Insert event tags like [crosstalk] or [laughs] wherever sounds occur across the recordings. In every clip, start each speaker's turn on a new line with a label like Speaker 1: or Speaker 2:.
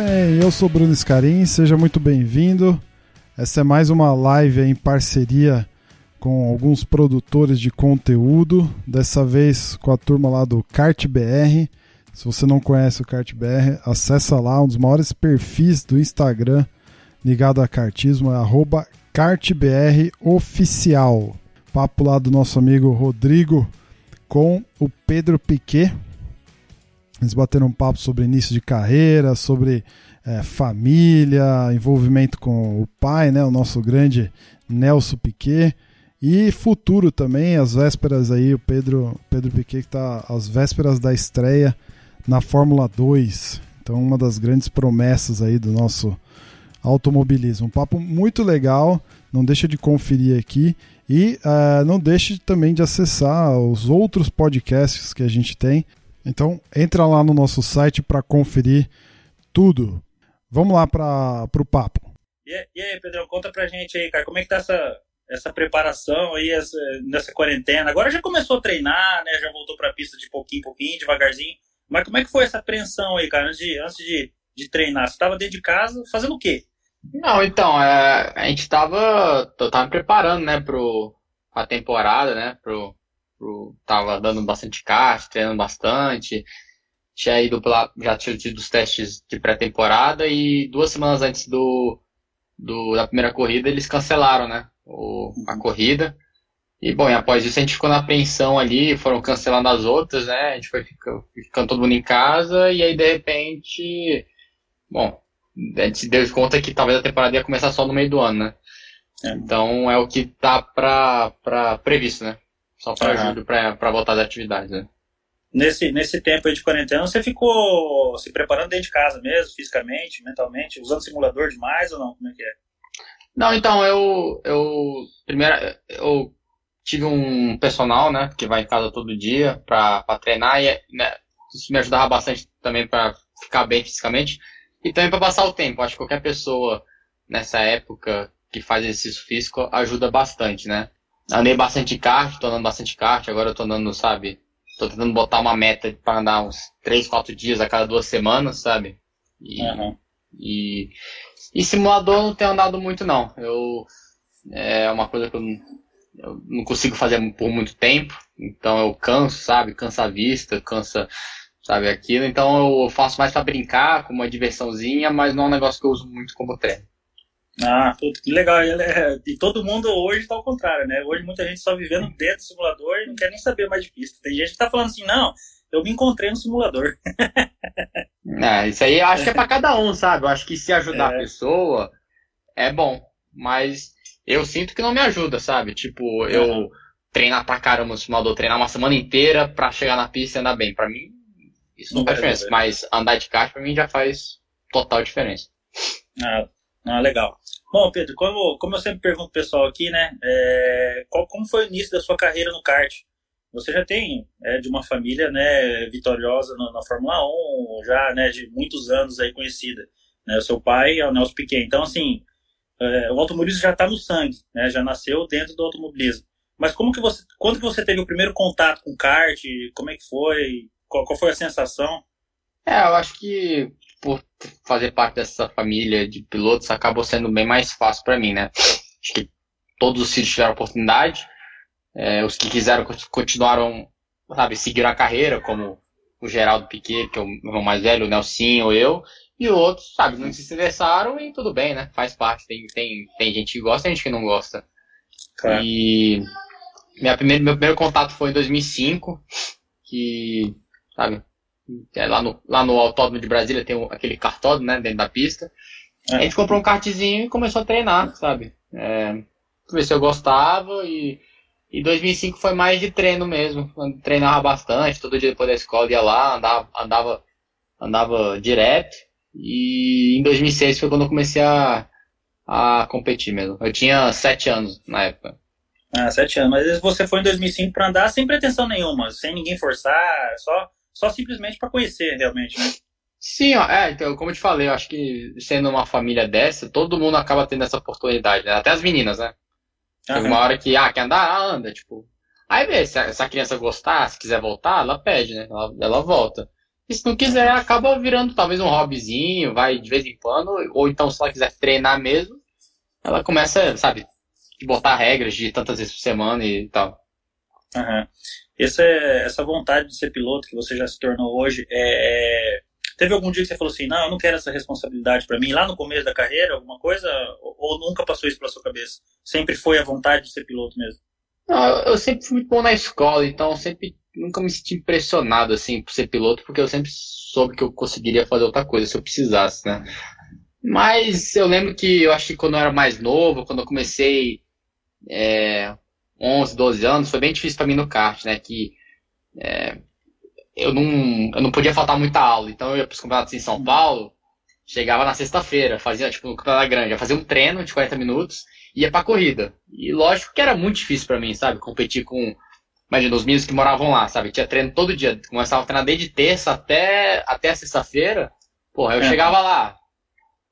Speaker 1: bem? Eu sou Bruno Scarim, seja muito bem-vindo. Essa é mais uma live em parceria com alguns produtores de conteúdo, dessa vez com a turma lá do Kart BR. Se você não conhece o Kart BR, acessa lá, um dos maiores perfis do Instagram ligado a kartismo é arroba kartbroficial. Papo lá do nosso amigo Rodrigo com o Pedro Piquet. Eles bateram um papo sobre início de carreira, sobre é, família, envolvimento com o pai, né, o nosso grande Nelson Piquet. E futuro também, as vésperas aí, o Pedro, Pedro Piquet que está às vésperas da estreia na Fórmula 2. Então, uma das grandes promessas aí do nosso automobilismo. Um papo muito legal, não deixa de conferir aqui e uh, não deixe também de acessar os outros podcasts que a gente tem. Então, entra lá no nosso site para conferir tudo. Vamos lá para o papo.
Speaker 2: E, e aí, Pedro, conta pra gente aí, cara, como é que tá essa, essa preparação aí, essa, nessa quarentena? Agora já começou a treinar, né? Já voltou pra pista de pouquinho em pouquinho, devagarzinho. Mas como é que foi essa apreensão aí, cara, antes de, antes de, de treinar? Você estava dentro de casa fazendo o quê?
Speaker 3: Não, então, é, a gente estava tava me preparando, né, pro, a temporada, né, pro, pro, tava dando bastante kart, treinando bastante, tinha ido pela, já tinha tido os testes de pré-temporada e duas semanas antes do, do, da primeira corrida eles cancelaram, né, o, a corrida. E bom, e após isso a gente ficou na apreensão ali, foram cancelando as outras, né? A gente foi ficando, ficando todo mundo em casa e aí de repente, bom, a gente se deu conta que talvez a temporada ia começar só no meio do ano, né? É. Então é o que tá pra, pra previsto, né? Só para uhum. julho pra voltar às atividades, né?
Speaker 2: Nesse, nesse tempo aí de quarentena, você ficou se preparando dentro de casa mesmo, fisicamente, mentalmente, usando simulador demais ou não? Como é que é?
Speaker 3: Não, então, eu, eu primeiro, eu tive um personal, né, que vai em casa todo dia para treinar e né, isso me ajudava bastante também para ficar bem fisicamente e também para passar o tempo. Acho que qualquer pessoa nessa época que faz exercício físico ajuda bastante, né? Andei bastante kart, tô andando bastante kart, agora eu tô andando, sabe? Tô tentando botar uma meta para andar uns 3, 4 dias a cada duas semanas, sabe? E, uhum. e, e simulador não tenho andado muito não. Eu é uma coisa que eu eu não consigo fazer por muito tempo, então eu canso, sabe? Cansa a vista, cansa, sabe, aquilo. Então eu faço mais para brincar, como uma diversãozinha, mas não é um negócio que eu uso muito como treino.
Speaker 2: Ah, puto, que legal. E todo mundo hoje tá ao contrário, né? Hoje muita gente só vivendo dentro do simulador e não quer nem saber mais de pista. Tem gente que tá falando assim, não, eu me encontrei no simulador. [laughs]
Speaker 3: é, isso aí eu acho que é para cada um, sabe? Eu acho que se ajudar é. a pessoa é bom, mas eu sinto que não me ajuda, sabe? Tipo, eu uhum. treinar pra caramba no simulador, treinar uma semana inteira pra chegar na pista e andar bem. Pra mim, isso não, não faz diferença. Mas andar de kart pra mim já faz total diferença.
Speaker 2: Ah, ah legal. Bom, Pedro, como, como eu sempre pergunto pro pessoal aqui, né? É, qual, como foi o início da sua carreira no kart? Você já tem é, de uma família né, vitoriosa na, na, Fórmula 1, já né, de muitos anos aí conhecida. Né? O seu pai é o Nelson Piquet. Então, assim, é, o automobilismo já está no sangue, né? Já nasceu dentro do automobilismo. Mas como que você, quando que você teve o primeiro contato com kart? Como é que foi? Qual, qual foi a sensação?
Speaker 3: É, eu acho que por fazer parte dessa família de pilotos acabou sendo bem mais fácil para mim, né? Acho que todos os filhos tiveram oportunidade. É, os que quiseram continuaram, sabe, seguiram a carreira, como o Geraldo Piquet, que é o irmão mais velho, o Nelson ou eu, e outros, sabe, não se interessaram e tudo bem, né? Faz parte. Tem, tem, tem gente que gosta e gente que não gosta. Claro. E minha primeira, meu primeiro contato foi em 2005, que, sabe, é lá, no, lá no Autódromo de Brasília tem aquele cartódromo, né, dentro da pista. É. A gente comprou um kartzinho e começou a treinar, sabe? É, ver se eu gostava e, e 2005 foi mais de treino mesmo. Treinava bastante, todo dia depois da escola ia lá, andava, andava, andava direto. E em 2006 foi quando eu comecei a, a competir mesmo. Eu tinha sete anos na época.
Speaker 2: Ah, sete anos. Mas você foi em 2005 para andar sem pretensão nenhuma, sem ninguém forçar, só, só simplesmente para conhecer realmente, né?
Speaker 3: Sim, ó, é, então, como eu te falei, eu acho que sendo uma família dessa, todo mundo acaba tendo essa oportunidade, né? Até as meninas, né? Tem uma hora que, ah, quer andar? Ah, anda, tipo. Aí vê, se a, se a criança gostar, se quiser voltar, ela pede, né? Ela, ela volta. E se não quiser, acaba virando talvez um hobbyzinho, vai de vez em quando, ou então se ela quiser treinar mesmo, ela começa, sabe, botar regras de tantas vezes por semana e tal.
Speaker 2: Uhum. Essa, essa vontade de ser piloto que você já se tornou hoje, é, é teve algum dia que você falou assim, não, eu não quero essa responsabilidade para mim, lá no começo da carreira, alguma coisa, ou, ou nunca passou isso pela sua cabeça? Sempre foi a vontade de ser piloto mesmo?
Speaker 3: Não, eu sempre fui muito bom na escola, então sempre nunca me senti impressionado assim por ser piloto, porque eu sempre soube que eu conseguiria fazer outra coisa se eu precisasse, né? Mas eu lembro que eu acho que quando eu era mais novo, quando eu comecei é, 11, 12 anos, foi bem difícil para mim no kart, né? Que é, eu, não, eu não podia faltar muita aula. Então eu ia para os campeonatos em São Paulo, chegava na sexta-feira, fazia, tipo, no campeonato grande, ia fazer um treino de 40 minutos, ia pra corrida. E lógico que era muito difícil para mim, sabe? Competir com, imagina, os meninos que moravam lá, sabe? Tinha treino todo dia. Começava a treinar desde terça até, até sexta-feira. Porra, eu é. chegava lá,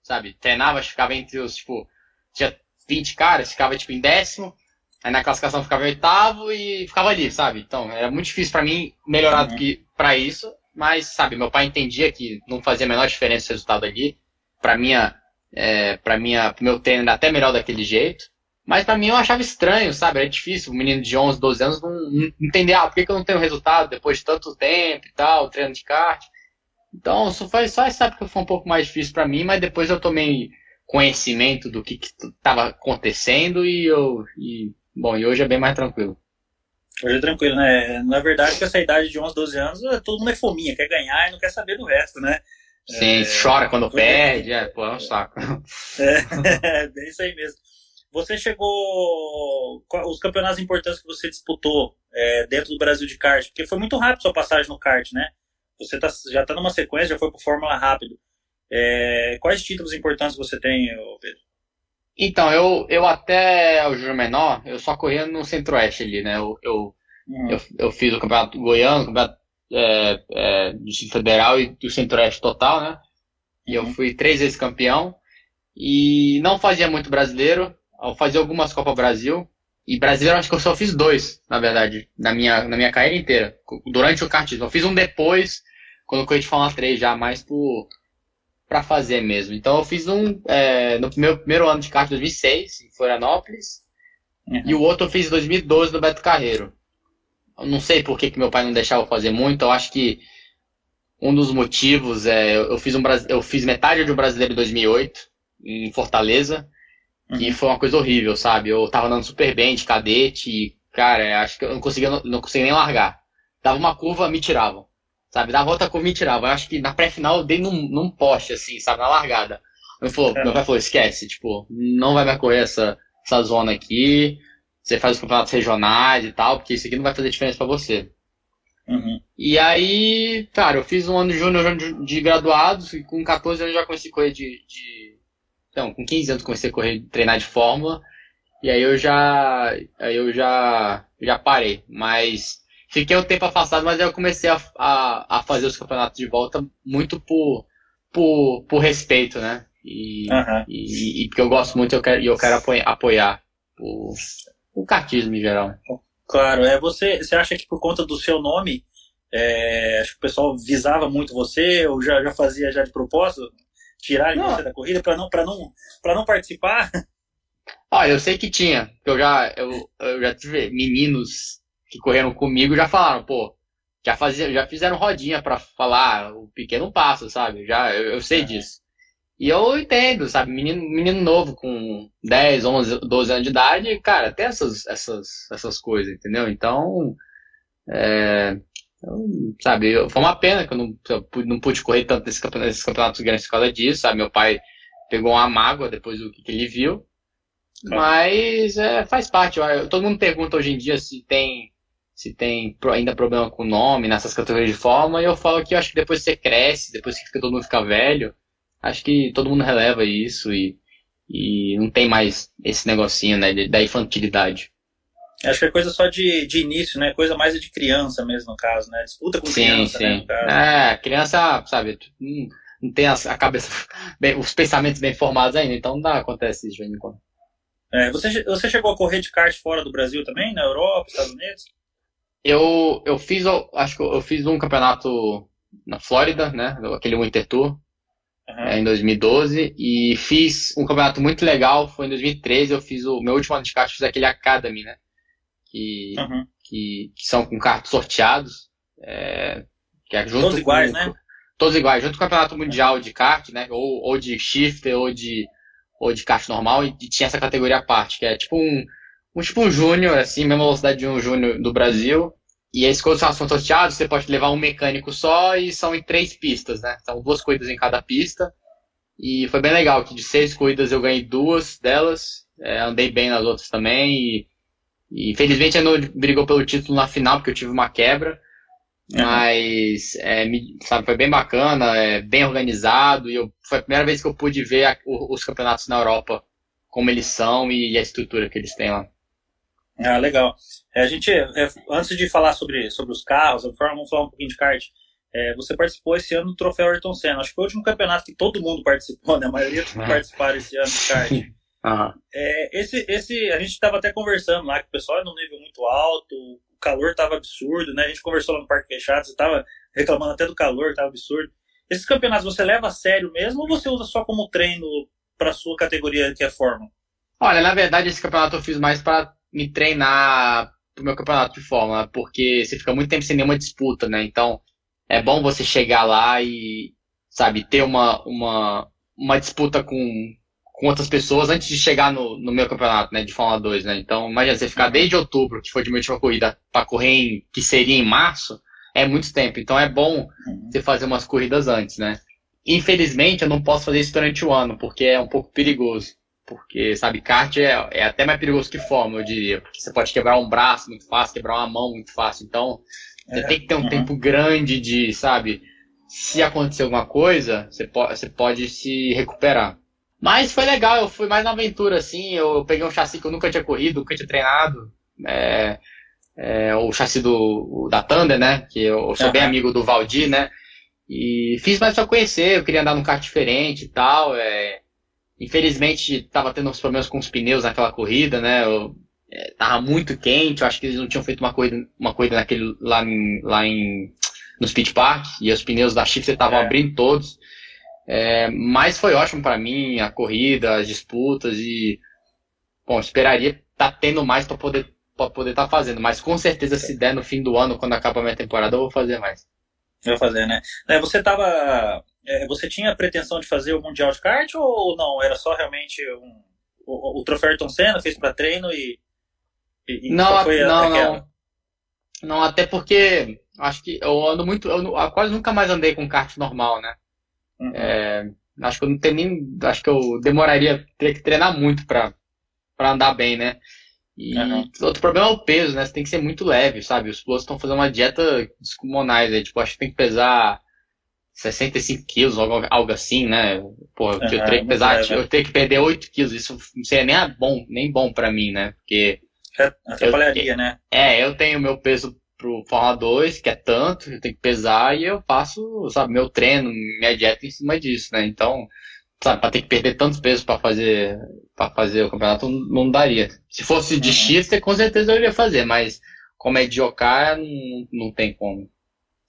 Speaker 3: sabe? Treinava, ficava entre os, tipo, tinha 20 caras, ficava, tipo, em décimo. Aí na classificação ficava em oitavo e ficava ali, sabe? Então, era muito difícil para mim melhorar uhum. do que para isso, mas, sabe, meu pai entendia que não fazia a menor diferença o resultado ali. Para minha, é, para minha, pro meu treino era até melhor daquele jeito. Mas para mim eu achava estranho, sabe? Era difícil, um menino de 11, 12 anos não, não entender, ah, por que, que eu não tenho resultado depois de tanto tempo e tal, treino de kart. Então, só foi só essa época foi um pouco mais difícil para mim, mas depois eu tomei conhecimento do que estava acontecendo e eu e, bom, e hoje é bem mais tranquilo.
Speaker 2: Hoje é tranquilo, né? Na verdade, com essa idade de 11, 12 anos, é, todo mundo é fominha, quer ganhar e não quer saber do resto, né?
Speaker 3: Sim, é... chora quando perde, é, pô, é um saco.
Speaker 2: É, é, [laughs] bem isso aí mesmo. Você chegou. Os campeonatos importantes que você disputou é, dentro do Brasil de kart, porque foi muito rápido sua passagem no kart, né? Você tá, já está numa sequência, já foi para Fórmula rápido. É, quais títulos importantes você tem, Pedro?
Speaker 3: Então, eu, eu até o Júnior Menor, eu só corria no Centro-Oeste ali, né? Eu, eu, uhum. eu, eu, fiz o Campeonato Goiano, o Campeonato é, é, do Distrito Federal e do Centro-Oeste total, né? E eu uhum. fui três vezes campeão. E não fazia muito brasileiro, eu fazia algumas Copa Brasil. E brasileiro acho que eu só fiz dois, na verdade, na minha, na minha carreira inteira. Durante o kartismo. Eu fiz um depois, quando eu corri de Fórmula 3 já, mais por, pra fazer mesmo. Então eu fiz um é, no meu primeiro ano de kart, 2006, em Florianópolis. Uhum. E o outro eu fiz em 2012 no Beto Carreiro. Eu não sei por que, que meu pai não deixava eu fazer muito. Eu acho que um dos motivos é eu fiz um eu fiz metade de um brasileiro em 2008 em Fortaleza uhum. e foi uma coisa horrível, sabe? Eu tava andando super bem de cadete e cara, acho que eu não conseguia não conseguia nem largar. Dava uma curva, me tiravam. Sabe, dava outra curva, me tirava. Eu acho que na pré-final eu dei num, num poste assim, sabe, na largada. Meu, falou, é. meu pai falou, esquece, tipo, não vai mais correr essa, essa zona aqui você faz os campeonatos regionais e tal, porque isso aqui não vai fazer diferença para você. Uhum. E aí, cara, eu fiz um ano de júnior de graduados e com 14 anos já comecei a correr de, de. Então, com 15 anos comecei a correr, treinar de fórmula. E aí eu já. Aí eu já. Já parei. Mas fiquei um tempo afastado, mas eu comecei a, a, a fazer os campeonatos de volta muito por, por, por respeito, né? E, uhum. e, e, porque eu gosto muito e eu quero, eu quero apoiar, apoiar o, o cartismo em geral.
Speaker 2: Claro, é você, você acha que por conta do seu nome, é, acho que o pessoal visava muito você, ou já, já fazia já de propósito, tirarem você da corrida para não, não, não participar?
Speaker 3: Olha, eu sei que tinha, eu já, eu, eu já tive meninos que correram comigo já falaram, pô, já, fazia, já fizeram rodinha para falar o pequeno passo, sabe? Já, eu, eu sei é. disso. E eu entendo, sabe? Menino, menino novo com 10, 11, 12 anos de idade, cara, tem essas, essas, essas coisas, entendeu? Então, é, sabe, foi uma pena que eu não, eu não pude correr tanto nesses campeonatos, nesses campeonatos grandes por causa disso, sabe? Meu pai pegou uma mágoa depois do que, que ele viu. Mas é, faz parte. Todo mundo pergunta hoje em dia se tem se tem ainda problema com o nome nessas categorias de forma, e eu falo que eu acho que depois que você cresce, depois que todo mundo fica velho, acho que todo mundo releva isso e, e não tem mais esse negocinho né, da infantilidade.
Speaker 2: Acho que é coisa só de, de início, né? Coisa mais de criança mesmo, no caso, né? Disputa com sim, criança, né,
Speaker 3: sim. né? É, criança, sabe, não, tem a, cabeça, [laughs] bem, os pensamentos bem formados ainda, então não dá, acontece isso de vez em quando.
Speaker 2: É, você, você chegou a correr de kart fora do Brasil também? Na Europa, Estados Unidos?
Speaker 3: Eu, eu fiz, acho que eu fiz um campeonato na Flórida, né? Aquele Winter Tour. Uhum. É, em 2012 e fiz um campeonato muito legal, foi em 2013, eu fiz o meu último ano de kart, fiz aquele Academy, né? Que, uhum. que, que, são com cartos sorteados. É, que é junto
Speaker 2: todos iguais, né?
Speaker 3: Todos iguais, junto com o campeonato mundial de kart, né? Ou, ou de shifter, ou de, ou de kart normal, e tinha essa categoria à parte, que é tipo um, um tipo um júnior, assim, mesma velocidade de um júnior do Brasil, e esses quando são sorteados, você pode levar um mecânico só e são em três pistas, né? São duas corridas em cada pista. E foi bem legal, que de seis corridas eu ganhei duas delas. É, andei bem nas outras também. E, e infelizmente não brigou pelo título na final, porque eu tive uma quebra. Uhum. Mas, é, me, sabe, foi bem bacana, é, bem organizado. E eu, foi a primeira vez que eu pude ver a, os campeonatos na Europa, como eles são e a estrutura que eles têm lá.
Speaker 2: Ah, legal. É, a gente, é, antes de falar sobre, sobre os carros, vamos falar um pouquinho de kart. É, você participou esse ano do Troféu Ayrton Senna. Acho que foi o último campeonato que todo mundo participou, né? A maioria uhum. [laughs] participaram esse ano de kart. Uhum. É, esse, esse, a gente estava até conversando lá que o pessoal é num nível muito alto, o calor estava absurdo, né? A gente conversou lá no Parque Fechado, você estava reclamando até do calor, estava absurdo. Esses campeonatos você leva a sério mesmo ou você usa só como treino para sua categoria que é Fórmula?
Speaker 3: Olha, na verdade esse campeonato eu fiz mais para me treinar pro meu campeonato de Fórmula, porque você fica muito tempo sem nenhuma disputa, né? Então, é bom você chegar lá e, sabe, ter uma, uma, uma disputa com, com outras pessoas antes de chegar no, no meu campeonato, né, de Fórmula 2, né? Então, imagina, você ficar desde outubro, que foi de minha última corrida, para correr em, que seria em março, é muito tempo. Então, é bom você fazer umas corridas antes, né? Infelizmente, eu não posso fazer isso durante o ano, porque é um pouco perigoso. Porque, sabe, kart é, é até mais perigoso que fórmula, eu diria. Porque você pode quebrar um braço muito fácil, quebrar uma mão muito fácil. Então, você é, tem que ter um uhum. tempo grande de, sabe, se acontecer alguma coisa, você pode, você pode se recuperar. Mas foi legal, eu fui mais na aventura, assim. Eu peguei um chassi que eu nunca tinha corrido, nunca tinha treinado. É, é, o chassi do, da Thunder, né? Que eu, eu sou uhum. bem amigo do Valdir, né? E fiz mais pra conhecer, eu queria andar num kart diferente e tal. É, Infelizmente, estava tendo uns problemas com os pneus naquela corrida, né? Eu, é, tava muito quente, eu acho que eles não tinham feito uma corrida, uma corrida naquele, lá, em, lá em, no Speed Park, e os pneus da Shifter estavam é. abrindo todos. É, mas foi ótimo para mim, a corrida, as disputas, e, bom, esperaria estar tá tendo mais para poder para poder estar tá fazendo, mas com certeza se der no fim do ano, quando acaba a minha temporada, eu vou fazer mais.
Speaker 2: Eu vou fazer, né? É, você tava é, você tinha a pretensão de fazer o Mundial de Kart ou não? Era só realmente um, o, o troféu Ayrton Senna, fez para treino e,
Speaker 3: e não, foi não, não. Não, até porque acho que eu ando muito, eu quase nunca mais andei com kart normal, né? Uhum. É, acho que eu não tenho nem, acho que eu demoraria, teria que treinar muito para para andar bem, né? E uhum. outro problema é o peso, né? Você tem que ser muito leve, sabe? Os pilotos estão fazendo uma dieta descomunais aí, tipo, acho que tem que pesar 65 quilos, algo, algo assim, né? Pô, eu, tenho que pesar, eu tenho que perder 8 quilos, isso não seria nem bom, nem bom para mim, né? Porque.
Speaker 2: É, atrapalharia, né?
Speaker 3: É, eu tenho meu peso pro Fórmula 2, que é tanto, eu tenho que pesar e eu faço, sabe, meu treino, minha dieta em cima disso, né? Então, sabe, pra ter que perder tantos pesos para fazer para fazer o campeonato não daria. Se fosse de uhum. X, com certeza eu iria fazer, mas como é de OK, não, não tem como.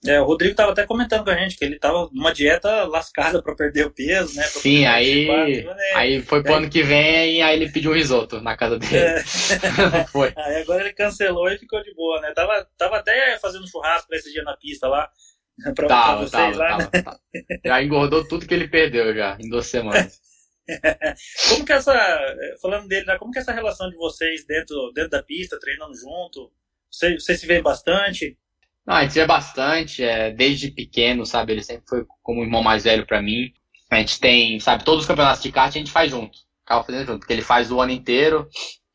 Speaker 2: É, o Rodrigo estava até comentando com a gente que ele estava numa dieta lascada para perder o peso, né?
Speaker 3: Sim, aí, né? aí foi pro é. ano que vem e aí ele pediu um risoto na casa dele. É. [laughs]
Speaker 2: foi. [laughs] Aí agora ele cancelou e ficou de boa, né? Tava, tava até fazendo churrasco esse dia na pista lá. [laughs]
Speaker 3: Pra, tava, pra vocês tava, lá, tava, né? tava. Já engordou tudo que ele perdeu já, em duas semanas.
Speaker 2: como que essa, falando dele, né, como que é essa relação de vocês dentro, dentro da pista, treinando junto? Vocês você se vê bastante?
Speaker 3: Não, a gente vê bastante, é, desde pequeno, sabe? Ele sempre foi como irmão mais velho para mim. A gente tem, sabe, todos os campeonatos de kart a gente faz junto. Acaba fazendo junto, porque ele faz o ano inteiro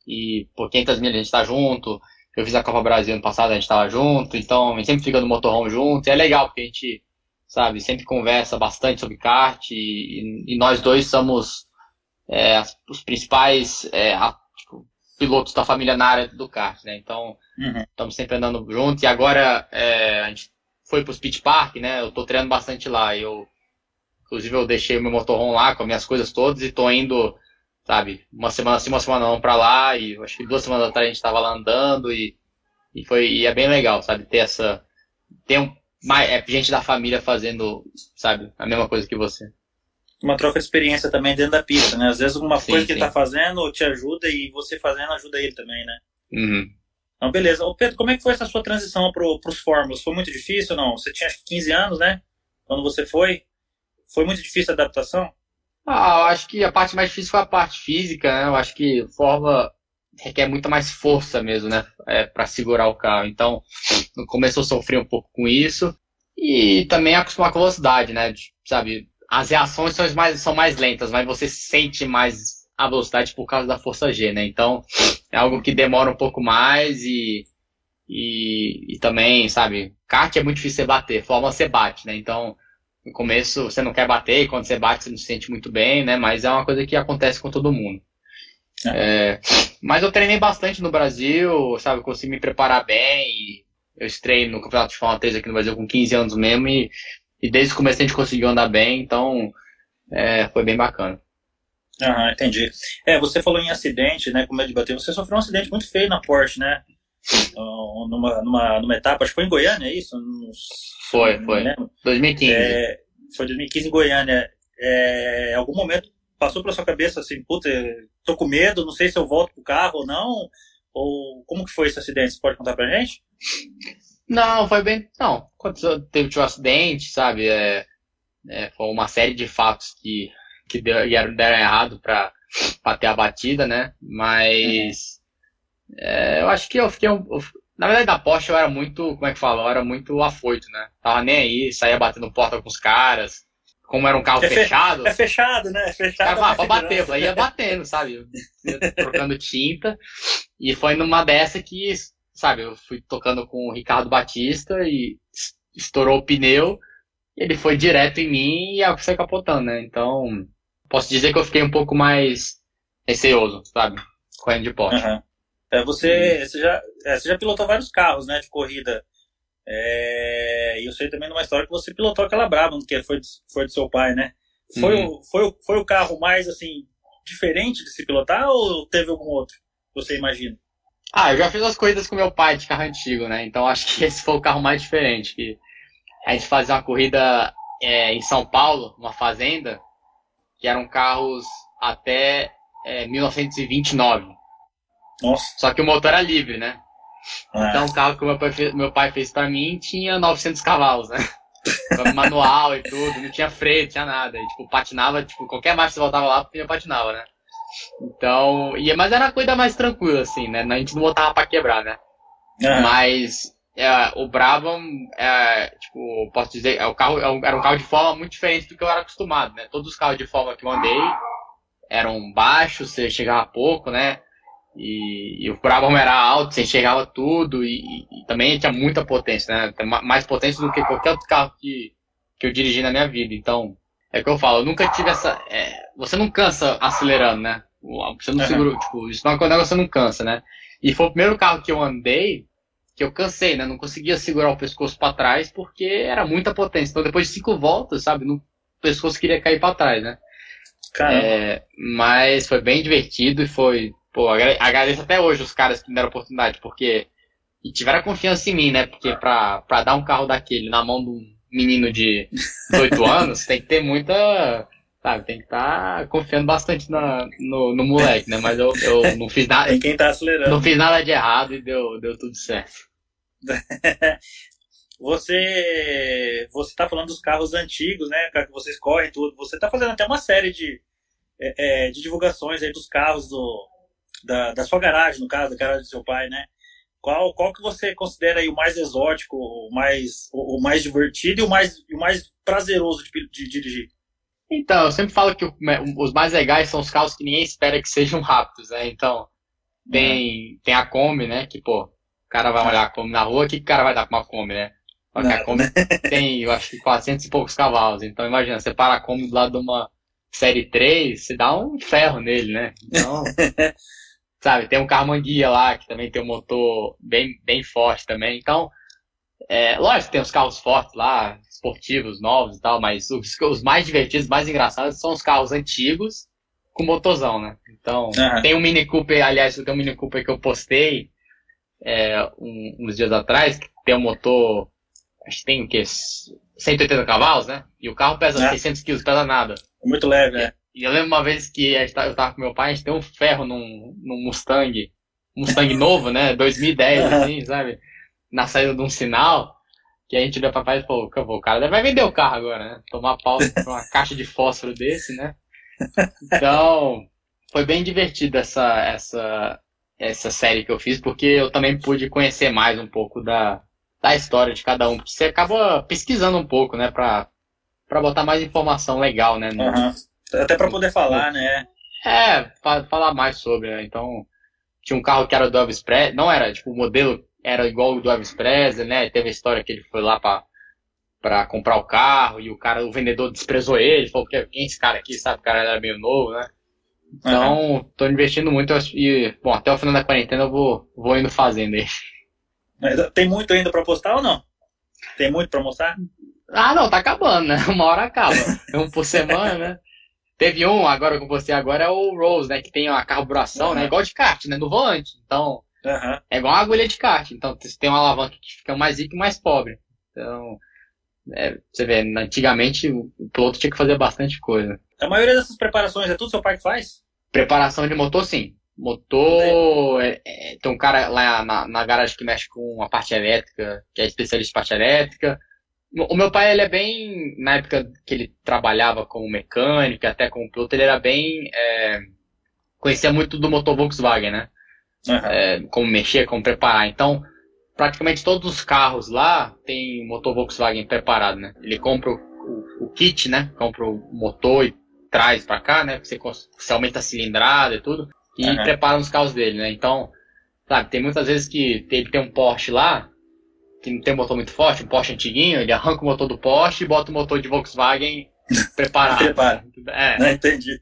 Speaker 3: e por 500 milhas a gente tá junto. Eu fiz a Copa Brasil ano passado, a gente tava junto, então a gente sempre fica no motorhome junto. E é legal, porque a gente, sabe, sempre conversa bastante sobre kart e, e nós dois somos é, os principais é, pilotos da família na área do kart, né? Então, uhum. estamos sempre andando juntos. E agora é, a gente foi pro Speed Park, né? Eu tô treinando bastante lá. Eu, inclusive, eu deixei o meu motorhome lá com as minhas coisas todas e tô indo, sabe, uma semana sim, uma semana não pra lá. E acho que duas semanas atrás a gente tava lá andando e, e foi e é bem legal, sabe? Ter essa. Ter um, mais, é gente da família fazendo, sabe, a mesma coisa que você.
Speaker 2: Uma troca de experiência também dentro da pista, né? Às vezes uma sim, coisa que sim. ele tá fazendo te ajuda e você fazendo ajuda ele também, né?
Speaker 3: Uhum.
Speaker 2: Então, beleza. Ô Pedro, como é que foi essa sua transição pro, pros fórmulas? Foi muito difícil ou não? Você tinha acho que 15 anos, né? Quando você foi? Foi muito difícil a adaptação?
Speaker 3: Ah, eu acho que a parte mais difícil foi a parte física, né? Eu acho que forma requer muita mais força mesmo, né? É, para segurar o carro. Então, no começo eu sofri um pouco com isso. E também acostumar com a velocidade, né? Sabe, as reações são mais, são mais lentas, mas você sente mais a velocidade por causa da força G, né? Então, é algo que demora um pouco mais e, e, e também, sabe, kart é muito difícil você bater, forma você bate, né? Então, no começo você não quer bater e quando você bate você não se sente muito bem, né? Mas é uma coisa que acontece com todo mundo. É, mas eu treinei bastante no Brasil, sabe? Consegui me preparar bem. eu estreiei no Campeonato de Fórmula 3 aqui no Brasil com 15 anos mesmo. E, e desde o começo a gente conseguiu andar bem, então é, foi bem bacana.
Speaker 2: Aham, entendi. É, você falou em acidente, né? Com medo de bater. Você sofreu um acidente muito feio na Porsche, né? Numa, numa, numa etapa, acho que foi em Goiânia, é isso?
Speaker 3: Foi, foi. 2015.
Speaker 2: É, foi 2015 em Goiânia. É, algum momento passou pela sua cabeça assim, puta, tô com medo, não sei se eu volto pro carro ou não? Ou como que foi esse acidente? Você pode contar pra gente?
Speaker 3: Não, foi bem. Não, quando teve o um acidente, sabe? É, é, foi uma série de fatos que, que deu, deram errado pra, pra ter a batida, né? Mas. É, eu acho que eu fiquei um. Na verdade, da Porsche eu era muito. Como é que fala? Eu era muito afoito, né? Tava nem aí, saía batendo porta com os caras como era um carro
Speaker 2: é
Speaker 3: fechado.
Speaker 2: Fe, é fechado, né? É fechado.
Speaker 3: Cara, pra bater, eu ia batendo, sabe? trocando tinta. E foi numa dessa que, sabe, eu fui tocando com o Ricardo Batista e estourou o pneu. Ele foi direto em mim e eu saí capotando, né? Então, posso dizer que eu fiquei um pouco mais receoso, sabe? Correndo de poste. Uhum.
Speaker 2: É, você, você, já, é, você já pilotou vários carros, né, de corrida. É, e eu sei também de uma história que você pilotou aquela Brabham, que foi, foi do seu pai, né? Foi, uhum. o, foi, o, foi o carro mais, assim, diferente de se pilotar ou teve algum outro? Você imagina?
Speaker 3: Ah, eu já fiz as corridas com meu pai de carro antigo, né? Então acho que [laughs] esse foi o carro mais diferente. Que a gente fazia uma corrida é, em São Paulo, uma fazenda, que eram carros até é, 1929.
Speaker 2: Nossa.
Speaker 3: Só que o motor era livre, né? É. Então o carro que o meu pai fez, meu pai fez pra mim tinha 900 cavalos, né? [laughs] manual e tudo, não tinha freio, tinha nada. E, tipo, patinava, tipo, qualquer marcha que você voltava lá, porque patinava, né? Então, ia, mas era uma coisa mais tranquila, assim, né? A gente não botava pra quebrar, né? Uhum. Mas é, o Brabham, é, tipo, posso dizer, é, o carro, é era um carro de forma muito diferente do que eu era acostumado, né? Todos os carros de forma que eu andei eram baixos, você chegava pouco, né? E, e, o Brabham era alto, você enxergava tudo e, e, também tinha muita potência, né? Mais potência do que qualquer outro carro que, que eu dirigi na minha vida. Então, é o que eu falo, eu nunca tive essa. É, você não cansa acelerando, né? Você não uhum. segura, tipo, isso não é quando você não cansa, né? E foi o primeiro carro que eu andei que eu cansei, né? Não conseguia segurar o pescoço para trás porque era muita potência. Então, depois de cinco voltas, sabe? No, o pescoço queria cair para trás, né? É, mas foi bem divertido e foi Pô, agradeço até hoje os caras que me deram oportunidade, porque. E tiveram confiança em mim, né? Porque pra, pra dar um carro daquele na mão de um menino de 18 [laughs] anos, tem que ter muita. Sabe, tem que estar tá confiando bastante na, no, no moleque, né? Mas eu, eu não fiz nada.
Speaker 2: É quem tá acelerando.
Speaker 3: Não fiz nada de errado e deu, deu tudo certo. [laughs]
Speaker 2: você você está falando dos carros antigos, né? Que vocês correm tudo. Você está fazendo até uma série de, é, é, de divulgações aí dos carros do, da, da sua garagem, no caso, da garagem do seu pai, né? Qual, qual que você considera aí o mais exótico, o mais, o, o mais divertido e o mais, o mais prazeroso de, de, dirigir?
Speaker 3: Então, eu sempre falo que o, os mais legais são os carros que ninguém espera que sejam rápidos, né? Então, tem, tem a Kombi, né? Que, pô, o cara vai olhar a Kombi na rua, o que o cara vai dar com uma Kombi, né? Porque a Kombi [laughs] tem, eu acho que 400 e poucos cavalos. Então, imagina, você para a Kombi do lado de uma Série 3, você dá um ferro nele, né? Então, [laughs] sabe? Tem um carro manguia lá, que também tem um motor bem, bem forte também. Então, é, lógico que tem os carros fortes lá, esportivos, novos e tal, mas os, os mais divertidos, mais engraçados são os carros antigos com motorzão, né? Então, uhum. tem um Mini Cooper, aliás, tem um Mini Cooper que eu postei é, um, uns dias atrás, que tem um motor acho que tem o quê? 180 cavalos, né? E o carro pesa é. 600 quilos, pesa nada.
Speaker 2: Muito leve, né?
Speaker 3: E eu lembro uma vez que eu tava com meu pai, a gente deu um ferro num, num Mustang, Mustang [laughs] novo, né? 2010, assim, sabe? Na saída de um sinal, que a gente olhou pra pai e falou, o cara vai vender o carro agora, né? Tomar pau [laughs] por uma caixa de fósforo desse, né? Então, foi bem divertido essa, essa, essa série que eu fiz, porque eu também pude conhecer mais um pouco da, da história de cada um. Você acaba pesquisando um pouco, né? Pra, pra botar mais informação legal, né? No,
Speaker 2: uhum até para poder falar, né?
Speaker 3: É, para falar mais sobre, né? Então, tinha um carro que era do Elvis Presley, não era, tipo, o modelo era igual o do Elvis Presley, né? Teve a história que ele foi lá para comprar o carro e o cara, o vendedor desprezou ele, falou que quem é esse cara aqui, sabe? O cara era meio novo, né? Então, uhum. tô investindo muito e, bom, até o final da quarentena eu vou, vou indo fazendo aí.
Speaker 2: Tem muito ainda para postar ou não? Tem muito para mostrar?
Speaker 3: Ah, não, tá acabando, né? [laughs] Uma hora acaba. um por semana, né? Teve um, agora que eu postei agora, é o Rose, né? Que tem a carburação, uhum. né? Igual de kart, né? No volante. Então, uhum. é igual uma agulha de kart. Então, você tem uma alavanca que fica mais rico e mais pobre. Então, é, você vê, antigamente o piloto tinha que fazer bastante coisa.
Speaker 2: A maioria dessas preparações é tudo seu pai que faz?
Speaker 3: Preparação de motor, sim. Motor, é, é, tem um cara lá na, na garagem que mexe com a parte elétrica, que é especialista em parte elétrica. O meu pai, ele é bem. Na época que ele trabalhava como mecânico, até como piloto, ele era bem. É, conhecia muito do motor Volkswagen, né? Uhum. É, como mexer, como preparar. Então, praticamente todos os carros lá tem motor Volkswagen preparado, né? Ele compra o, o, o kit, né? Compra o motor e traz para cá, né? Você, você aumenta a cilindrada e tudo. E uhum. prepara os carros dele, né? Então, sabe, tem muitas vezes que ele tem um Porsche lá, que não tem um motor muito forte, um Porsche antiguinho, ele [laughs] arranca o motor do Porsche e bota o motor de Volkswagen [laughs] preparado.
Speaker 2: Prepara. É. Não, entendi.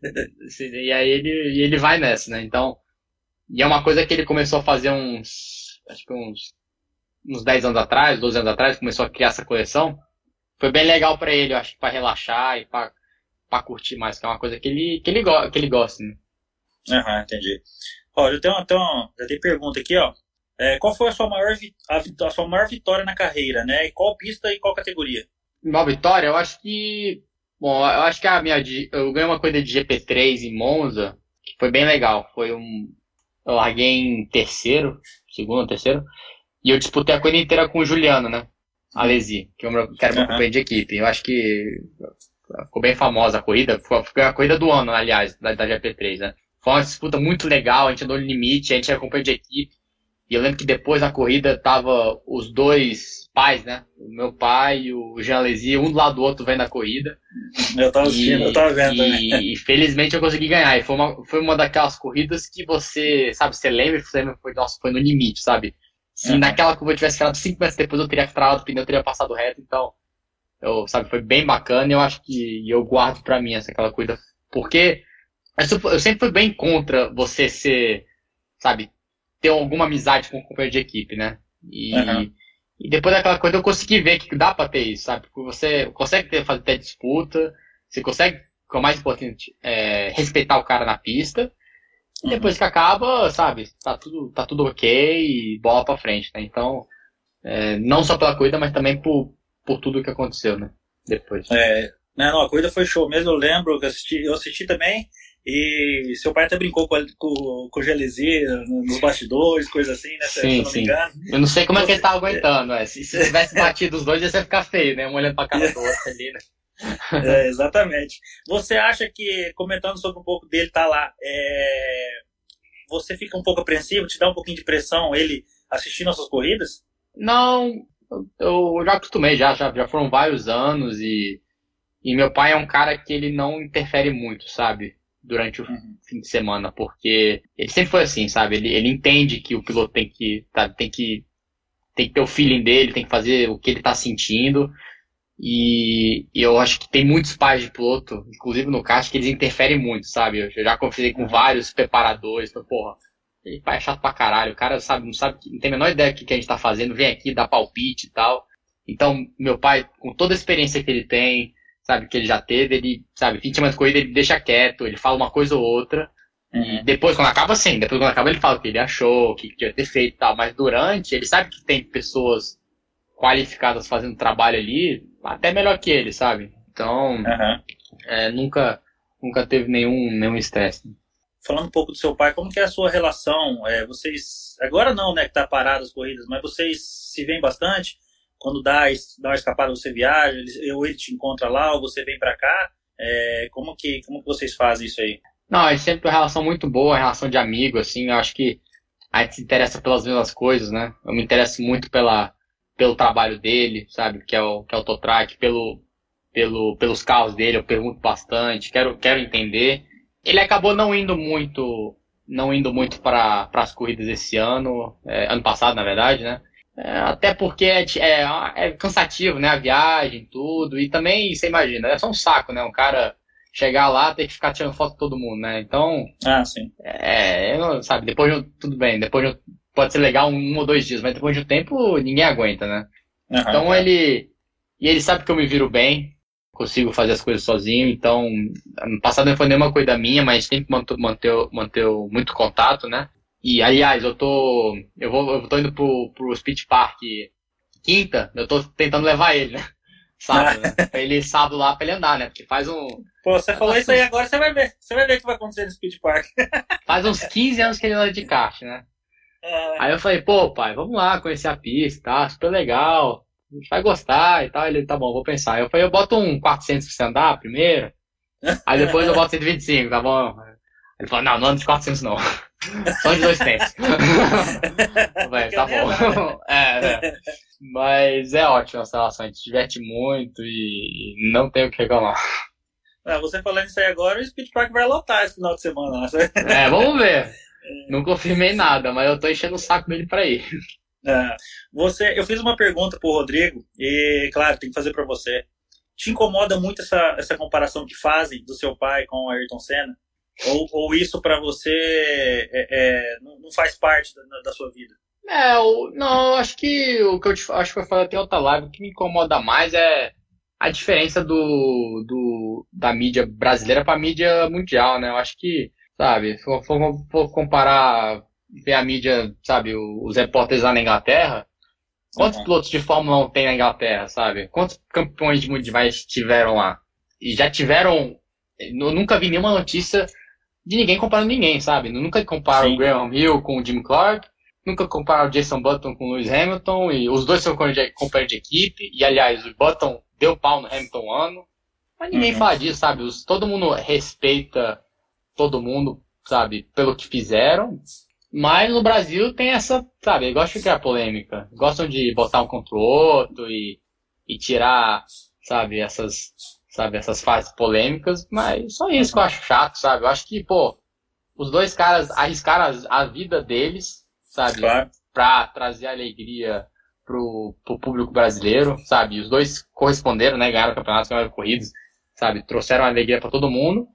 Speaker 3: E aí ele, ele vai nessa, né? Então, e é uma coisa que ele começou a fazer uns, acho que uns, uns 10 anos atrás, 12 anos atrás, começou a criar essa coleção. Foi bem legal para ele, eu acho, para relaxar e para curtir mais, que é uma coisa que ele, que ele, que ele gosta, né?
Speaker 2: Aham, entendi. Ó, eu tenho, tenho, já tem pergunta aqui, ó. É, qual foi a sua, maior, a, a, sua maior vitória na carreira, né? E qual pista e qual categoria?
Speaker 3: Uma vitória, eu acho que. Bom, eu acho que a minha. Eu ganhei uma corrida de GP3 em Monza, que foi bem legal. Foi um. Eu larguei em terceiro, segundo ou terceiro, e eu disputei a corrida inteira com o Juliano, né? Alesi, que, eu, que era meu uhum. companheiro de equipe. Eu acho que ficou bem famosa a corrida. Foi a corrida do ano, aliás, da, da GP3, né? Foi uma disputa muito legal, a gente andou no limite, a gente era companheiro de equipe. E eu lembro que depois da corrida tava os dois pais, né? O meu pai e o Jean Alesi, um do lado do outro vendo a corrida.
Speaker 2: Eu tava assistindo, eu tava vendo
Speaker 3: e, E felizmente eu consegui ganhar. E foi uma, foi uma daquelas corridas que você, sabe, você lembra, você lembra, foi, nossa, foi no limite, sabe? Se uhum. naquela curva eu tivesse ficado cinco metros depois, eu teria travado o pneu, eu teria passado reto, então, eu, sabe, foi bem bacana e eu acho que eu guardo pra mim essa aquela corrida, porque eu sempre fui bem contra você ser, sabe, ter alguma amizade com o companheiro de equipe, né? E, uhum. E depois daquela coisa eu consegui ver que dá pra ter isso, sabe? Você consegue ter, fazer até disputa, você consegue, o mais importante, é, respeitar o cara na pista. E depois que acaba, sabe, tá tudo, tá tudo ok e bola pra frente, né? Então, é, não só pela corrida, mas também por, por tudo que aconteceu, né? Depois.
Speaker 2: É, não, a corrida foi show mesmo, eu lembro que eu assisti, eu assisti também. E seu pai até brincou com, com, com o Gelesi nos bastidores, coisa assim, né?
Speaker 3: Sim, se eu não sim. me engano. Eu não sei como é que ele tá aguentando, é. Se, se tivesse batido os dois, ia ficar feio, né? Um olhando pra cara do outro [laughs] ali, né?
Speaker 2: É, exatamente. Você acha que, comentando sobre um pouco dele tá lá, é... você fica um pouco apreensivo, te dá um pouquinho de pressão ele assistindo as suas corridas?
Speaker 3: Não, eu, eu já acostumei, já, já, já foram vários anos e, e meu pai é um cara que ele não interfere muito, sabe? Durante o uhum. fim de semana, porque ele sempre foi assim, sabe? Ele, ele entende que o piloto tem que, tá, tem que tem que ter o feeling dele, tem que fazer o que ele tá sentindo. E, e eu acho que tem muitos pais de piloto, inclusive no kart, que eles interferem muito, sabe? Eu já conversei com uhum. vários preparadores, então, porra, ele pai é chato pra caralho, o cara sabe, não sabe, não tem a menor ideia do que, que a gente tá fazendo, vem aqui, dá palpite e tal. Então, meu pai, com toda a experiência que ele tem, sabe, que ele já teve, ele, sabe, fim de semana de corrida ele deixa quieto, ele fala uma coisa ou outra. Uhum. E depois, quando acaba, sim, depois quando acaba ele fala o que ele achou, o que tinha ter feito e tal. Mas durante, ele sabe que tem pessoas qualificadas fazendo trabalho ali, até melhor que ele, sabe? Então, uhum. é, nunca, nunca teve nenhum nenhum estresse.
Speaker 2: Falando um pouco do seu pai, como que é a sua relação? É, vocês, agora não, né, que tá parado as corridas, mas vocês se veem bastante? Quando dá, dá uma escapada, você viaja, ou ele te encontra lá, ou você vem para cá? É, como, que, como que vocês fazem isso aí?
Speaker 3: Não, é sempre uma relação muito boa, relação de amigo, assim, eu acho que a gente se interessa pelas mesmas coisas, né? Eu me interesso muito pela, pelo trabalho dele, sabe? Que é o, que é o Totrack, pelo, pelo, pelos carros dele, eu pergunto bastante, quero, quero entender. Ele acabou não indo muito, não indo muito para as corridas esse ano, é, ano passado, na verdade, né? É, até porque é, é, é, cansativo, né? A viagem, tudo. E também, você imagina, é só um saco, né? Um cara chegar lá ter que ficar tirando foto de todo mundo, né? Então.
Speaker 2: Ah, sim.
Speaker 3: É, sabe, depois de, tudo bem, depois de, pode ser legal um, um, ou dois dias, mas depois de um tempo ninguém aguenta, né? Uhum, então ele. E ele sabe que eu me viro bem, consigo fazer as coisas sozinho, então. No passado não foi nenhuma coisa minha, mas sempre manter, manter, manter muito contato, né? E aliás, eu tô. Eu vou eu tô indo pro, pro Speed Park quinta, eu tô tentando levar ele, né? Sábado, né? [laughs] Pra ele sábado lá pra ele andar, né? Porque faz um.
Speaker 2: Pô, você falou isso aí agora, você vai ver. Você vai ver o que vai acontecer no Speed Park. [laughs]
Speaker 3: faz uns 15 anos que ele anda de kart, né? É... Aí eu falei, pô, pai, vamos lá conhecer a pista, tá? Super legal. A gente vai gostar e tal. Ele, tá bom, vou pensar. Eu falei, eu boto um 400 pra você andar primeiro. Aí depois eu boto 125, tá bom? Ele falou, não, não ando de 400 não. Só de dois. [laughs] Vai, tá bom. [laughs] É, é. Mas é ótimo essa relação, a gente se diverte muito e não tem o que reclamar.
Speaker 2: Ah, você falando isso aí agora, o Speed Park vai lotar esse final de semana.
Speaker 3: Né? É, vamos ver. [laughs] Não confirmei nada, mas eu tô enchendo o saco dele pra ir.
Speaker 2: É, você, eu fiz uma pergunta pro Rodrigo, e claro, tem que fazer para você. Te incomoda muito essa, essa comparação que fazem do seu pai com o Ayrton Senna? Ou, ou isso para você é, é, não faz parte da, da sua vida?
Speaker 3: É, eu, não, acho que o que eu te, acho que eu falei até outra live, o que me incomoda mais é a diferença do, do da mídia brasileira para a mídia mundial, né? Eu acho que, sabe, se for, for, for comparar, ver a mídia, sabe, os repórteres lá na Inglaterra, quantos uhum. pilotos de Fórmula 1 tem na Inglaterra, sabe? Quantos campeões de mundiais tiveram lá? E já tiveram, eu nunca vi nenhuma notícia de ninguém comparando ninguém, sabe? Nunca comparo Sim. o Graham Hill com o Jim Clark, nunca comparo o Jason Button com o Lewis Hamilton, e os dois são companheiros de equipe, e aliás, o Button deu pau no Hamilton ano, mas ninguém uhum. fala disso, sabe? Os, todo mundo respeita todo mundo, sabe, pelo que fizeram, mas no Brasil tem essa, sabe, gostam de criar polêmica, gostam de botar um contra o outro e, e tirar, sabe, essas sabe? Essas fases polêmicas, mas só isso que eu acho chato, sabe? Eu acho que, pô, os dois caras arriscaram a, vida deles, sabe? Claro. Pra trazer alegria pro, pro público brasileiro, sabe? Os dois corresponderam, né? Ganharam campeonatos, ganharam corridas, sabe? Trouxeram alegria para todo mundo.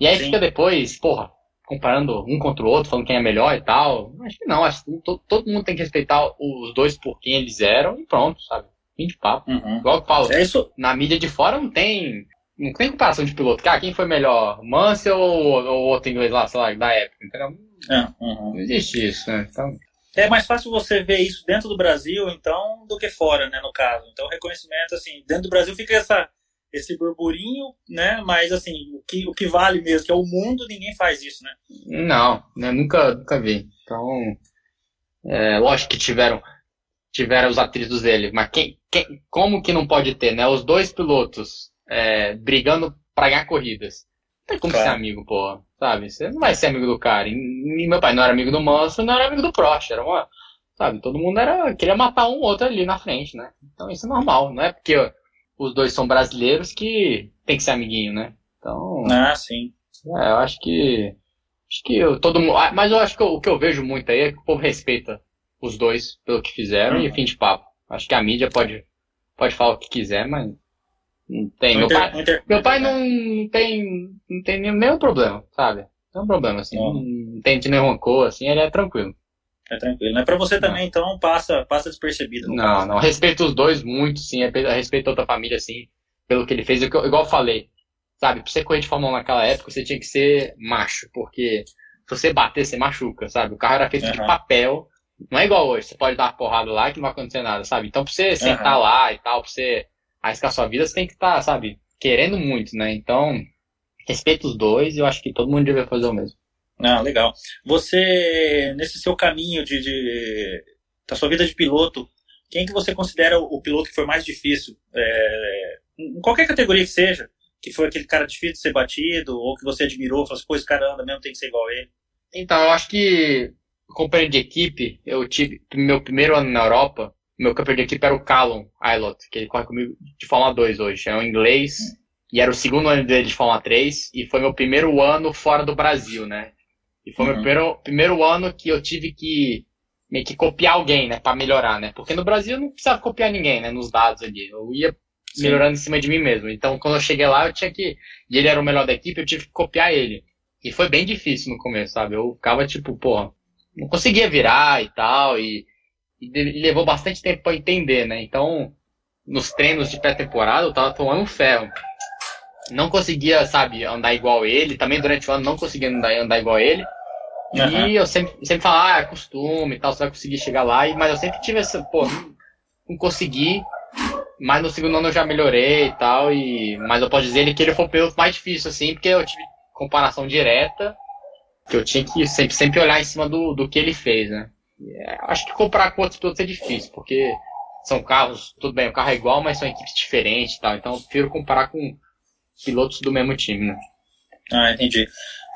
Speaker 3: E aí Sim. fica depois, porra, comparando um contra o outro, falando quem é melhor e tal. Acho que não, acho que todo, todo mundo tem que respeitar os dois por quem eles eram e pronto, sabe? Fim de papo. Uhum. Igual eu falo, é isso... na mídia de fora não tem. Não tem comparação de piloto. Cara, quem foi melhor? Mansell ou, ou outro inglês lá, sei lá, da época, entendeu? É, uhum. Não existe isso, né? Então...
Speaker 2: É mais fácil você ver isso dentro do Brasil, então, do que fora, né, no caso. Então, reconhecimento, assim, dentro do Brasil fica essa, esse burburinho, né, mas, assim, o que, o que vale mesmo, que é o mundo, ninguém faz isso, né?
Speaker 3: Não, né, nunca, nunca vi. Então, é, lógico que tiveram tiveram os atritos dele. Mas quem, quem, como que não pode ter, né? Os dois pilotos é, brigando pra ganhar corridas. Não tem como claro. ser amigo, pô. Sabe? Você não vai ser amigo do cara. E, meu pai não era amigo do Manso, não era amigo do Prost. Era uma. Sabe? Todo mundo era. Queria matar um outro ali na frente, né? Então isso é normal. Não é porque os dois são brasileiros que tem que ser amiguinho, né? Então.
Speaker 2: Ah, sim.
Speaker 3: É, eu acho que. Acho que eu, todo mundo. Ah, mas eu acho que eu, o que eu vejo muito aí é que o povo respeita os dois pelo que fizeram uhum. e fim de papo. Acho que a mídia pode, pode falar o que quiser, mas não tem. Meu pai, meu pai não tem, não tem nenhum problema, sabe? Nenhum problema, assim. Não, não tem de nenhum rancor, assim, ele é tranquilo.
Speaker 2: É tranquilo. Não é pra você também, então passa, passa despercebido.
Speaker 3: Não, caso. não. Respeito os dois muito, sim. Respeito a outra família, sim, pelo que ele fez. Igual eu falei, sabe? Pra você correr de Fórmula 1 naquela época, você tinha que ser macho, porque se você bater, você machuca, sabe? O carro era feito uhum. de papel não é igual hoje, você pode dar uma porrada lá que não vai acontecer nada, sabe? Então pra você sentar uhum. lá e tal, pra você arriscar sua vida, você tem que estar, tá, sabe, querendo muito, né? Então, respeito os dois e eu acho que todo mundo deveria fazer o mesmo.
Speaker 2: Ah, legal. Você, nesse seu caminho de, de da sua vida de piloto, quem que você considera o, o piloto que foi mais difícil? É, em qualquer categoria que seja, que foi aquele cara difícil de ser batido, ou que você admirou, falou assim, pô, esse cara anda mesmo, tem que ser igual a ele.
Speaker 3: Então, eu acho que, companheiro de equipe, eu tive, meu primeiro ano na Europa, meu companheiro de equipe era o Callum Aylott, que ele corre comigo de Fórmula 2 hoje, é um inglês, e era o segundo ano dele de Fórmula 3, e foi meu primeiro ano fora do Brasil, né? E foi uhum. meu primeiro, primeiro ano que eu tive que meio que copiar alguém, né, para melhorar, né? Porque no Brasil eu não precisava copiar ninguém, né, nos dados ali. Eu ia Sim. melhorando em cima de mim mesmo. Então, quando eu cheguei lá, eu tinha que, e ele era o melhor da equipe, eu tive que copiar ele. E foi bem difícil no começo, sabe? Eu ficava tipo, porra, não conseguia virar e tal, e, e levou bastante tempo para entender, né? Então, nos treinos de pré-temporada, eu tava tomando ferro não conseguia, sabe, andar igual ele. Também durante o ano não conseguia andar, andar igual ele. Uhum. E eu sempre, sempre falava, ah, é costume e tal, você vai conseguir chegar lá. E, mas eu sempre tive essa, pô, não consegui. Mas no segundo ano eu já melhorei e tal. E, mas eu posso dizer que ele foi o mais difícil, assim, porque eu tive comparação direta. Que eu tinha que sempre, sempre olhar em cima do, do que ele fez, né? É, acho que comparar com outros pilotos é difícil, porque são carros, tudo bem, o carro é igual, mas são equipes diferentes e tal. Então eu prefiro comparar com pilotos do mesmo time, né?
Speaker 2: Ah, entendi.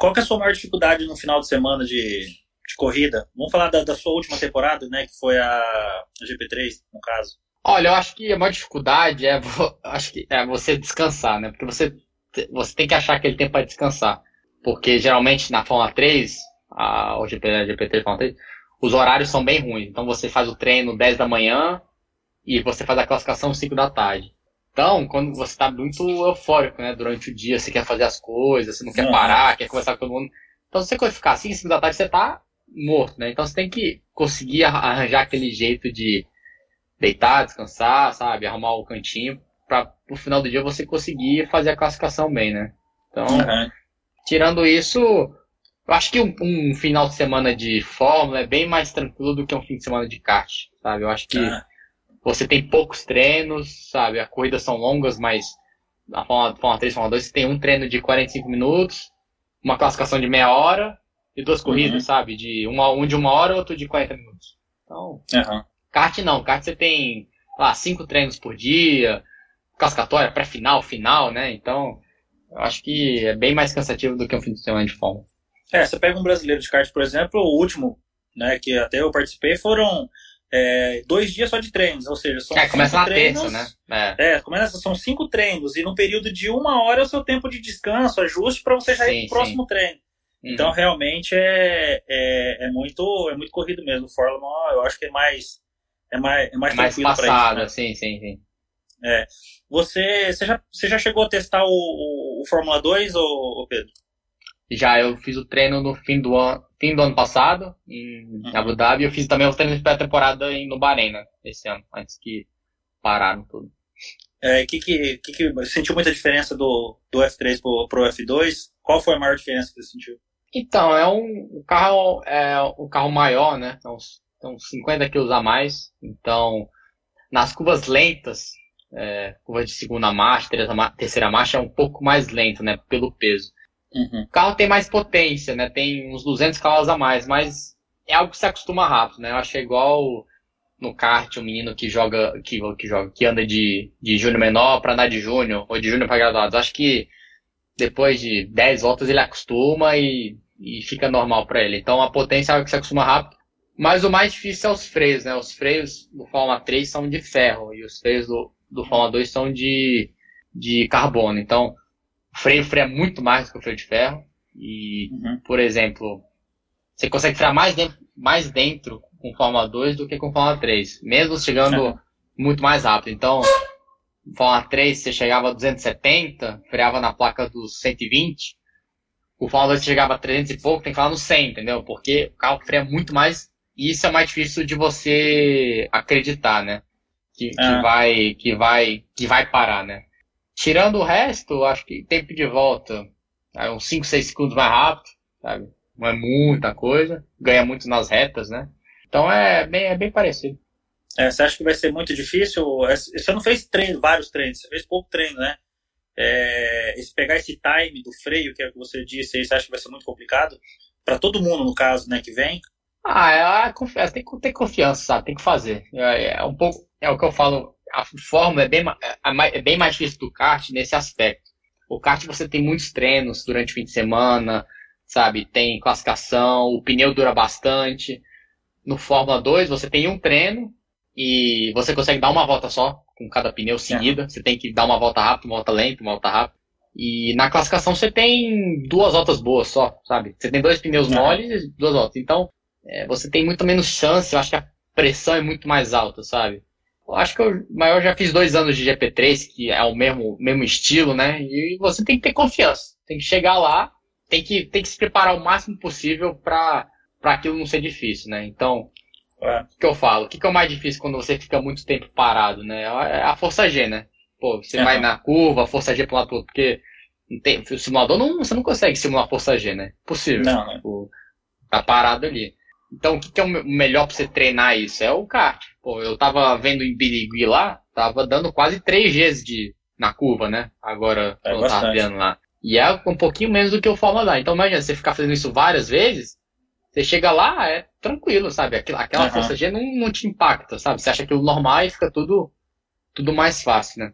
Speaker 2: Qual que é a sua maior dificuldade no final de semana de, de corrida? Vamos falar da, da sua última temporada, né? Que foi a, a GP3, no caso.
Speaker 3: Olha, eu acho que a maior dificuldade é, [laughs] acho que é você descansar, né? Porque você, você tem que achar aquele tempo para descansar. Porque geralmente na Fórmula 3, a, o GP, a GP3 Fórmula 3, os horários são bem ruins. Então você faz o treino 10 da manhã e você faz a classificação 5 da tarde. Então, quando você está muito eufórico, né? Durante o dia, você quer fazer as coisas, você não quer parar, quer conversar com todo mundo. Então, se você ficar assim, 5 da tarde, você tá morto, né? Então, você tem que conseguir arranjar aquele jeito de deitar, descansar, sabe? Arrumar o cantinho para no final do dia você conseguir fazer a classificação bem, né? Então, uhum. Tirando isso, eu acho que um, um, final de semana de Fórmula é bem mais tranquilo do que um fim de semana de kart, sabe? Eu acho que uhum você tem poucos treinos, sabe? As corridas são longas, mas na Fórmula, Fórmula 3 Fórmula 2 você tem um treino de 45 minutos, uma classificação de meia hora e duas corridas, uhum. sabe? De uma, um de uma hora e outro de 40 minutos. Então, uhum. kart não. Kart você tem lá, cinco treinos por dia, classificatória, pré-final, final, né? Então, acho que é bem mais cansativo do que um fim de semana de Fórmula.
Speaker 2: É, você pega um brasileiro de kart, por exemplo, o último, né, que até eu participei, foram é, dois dias só de treinos, ou seja, são
Speaker 3: é, começa na treinos, terça,
Speaker 2: né? É. é, começa, são cinco treinos, e no período de uma hora é o seu tempo de descanso, ajuste para você já sim, ir pro próximo sim. treino. Uhum. Então, realmente, é, é, é, muito, é muito corrido mesmo. Fórmula 1, eu acho que é mais, é mais, é mais, é mais
Speaker 3: passado, isso, né? sim, sim, sim.
Speaker 2: É. Você, você, já, você já chegou a testar o, o, o Fórmula 2, ou, Pedro?
Speaker 3: Já, eu fiz o treino no fim do ano, fim do ano passado, em uhum. Abu Dhabi, eu fiz também o treino de pré-temporada no Bahrein, né, esse ano, antes que pararam tudo.
Speaker 2: É, que, que, que, que sentiu muita diferença do, do F3 pro, pro F2? Qual foi a maior diferença que você sentiu?
Speaker 3: Então, é um, um carro é um carro maior, né? Então, então 50 quilos a mais. Então, nas curvas lentas, é, curva de segunda marcha, terceira, terceira marcha é um pouco mais lento, né? Pelo peso. Uhum. O carro tem mais potência, né? Tem uns 200 cavalos a mais, mas é algo que se acostuma rápido, né? Eu achei igual no kart, um menino que joga, que, que joga, que anda de, de júnior menor para andar de júnior, ou de júnior para graduados. Acho que depois de 10 voltas ele acostuma e, e fica normal para ele. Então a potência é algo que se acostuma rápido. Mas o mais difícil é os freios, né? Os freios do Fórmula 3 são de ferro e os freios do, do Fórmula 2 são de, de carbono. Então, freio freia muito mais do que o freio de ferro. E, uhum. por exemplo, você consegue frear mais dentro, mais dentro com Fórmula 2 do que com Fórmula 3, mesmo chegando uhum. muito mais rápido. Então, Fórmula 3 você chegava a 270, freava na placa dos 120. O Fórmula 2 você chegava a 300 e pouco, tem que falar no 100, entendeu? Porque o carro freia muito mais e isso é mais difícil de você acreditar, né? Que, que ah. vai, que vai, que vai parar, né? Tirando o resto, acho que tempo de volta é uns 5, 6 segundos mais rápido, sabe? Não é muita coisa. Ganha muito nas retas, né? Então é bem, é bem parecido.
Speaker 2: É, você acha que vai ser muito difícil? Você não fez treino, vários treinos, você fez pouco treino, né? É, pegar esse time do freio, que é o que você disse, você acha que vai ser muito complicado? Para todo mundo, no caso, né, que vem?
Speaker 3: Ah, é a confiança, tem que ter confiança, sabe? Tem que fazer. É, é, um pouco, é o que eu falo, a forma é bem, é, é bem mais difícil do kart nesse aspecto. O kart você tem muitos treinos durante o fim de semana, sabe? Tem classificação, o pneu dura bastante. No Fórmula 2 você tem um treino e você consegue dar uma volta só com cada pneu seguida. É. Você tem que dar uma volta rápida, uma volta lenta, uma volta rápida. E na classificação você tem duas voltas boas só, sabe? Você tem dois pneus é. moles e duas voltas. Então, é, você tem muito menos chance. Eu acho que a pressão é muito mais alta, sabe? Acho que eu, mas eu já fiz dois anos de GP3, que é o mesmo, mesmo estilo, né? E você tem que ter confiança. Tem que chegar lá, tem que, tem que se preparar o máximo possível para aquilo não ser difícil, né? Então, é. O que eu falo? O que, que é o mais difícil quando você fica muito tempo parado, né? É a força G, né? Pô, você uhum. vai na curva, força G pro lado todo, porque não tem, o simulador não, você não consegue simular força G, né? Possível. Não, né? Tipo, tá parado ali. Então, o que, que é o melhor pra você treinar isso? É o kart. Pô, eu tava vendo em Birigui lá, tava dando quase 3 Gs de, na curva, né? Agora, é eu tava vendo lá. E é um pouquinho menos do que o Fórmula 1. Então, imagina, você ficar fazendo isso várias vezes, você chega lá, é tranquilo, sabe? Aquela, aquela uhum. força G não, não te impacta, sabe? Você acha aquilo normal e fica tudo, tudo mais fácil, né?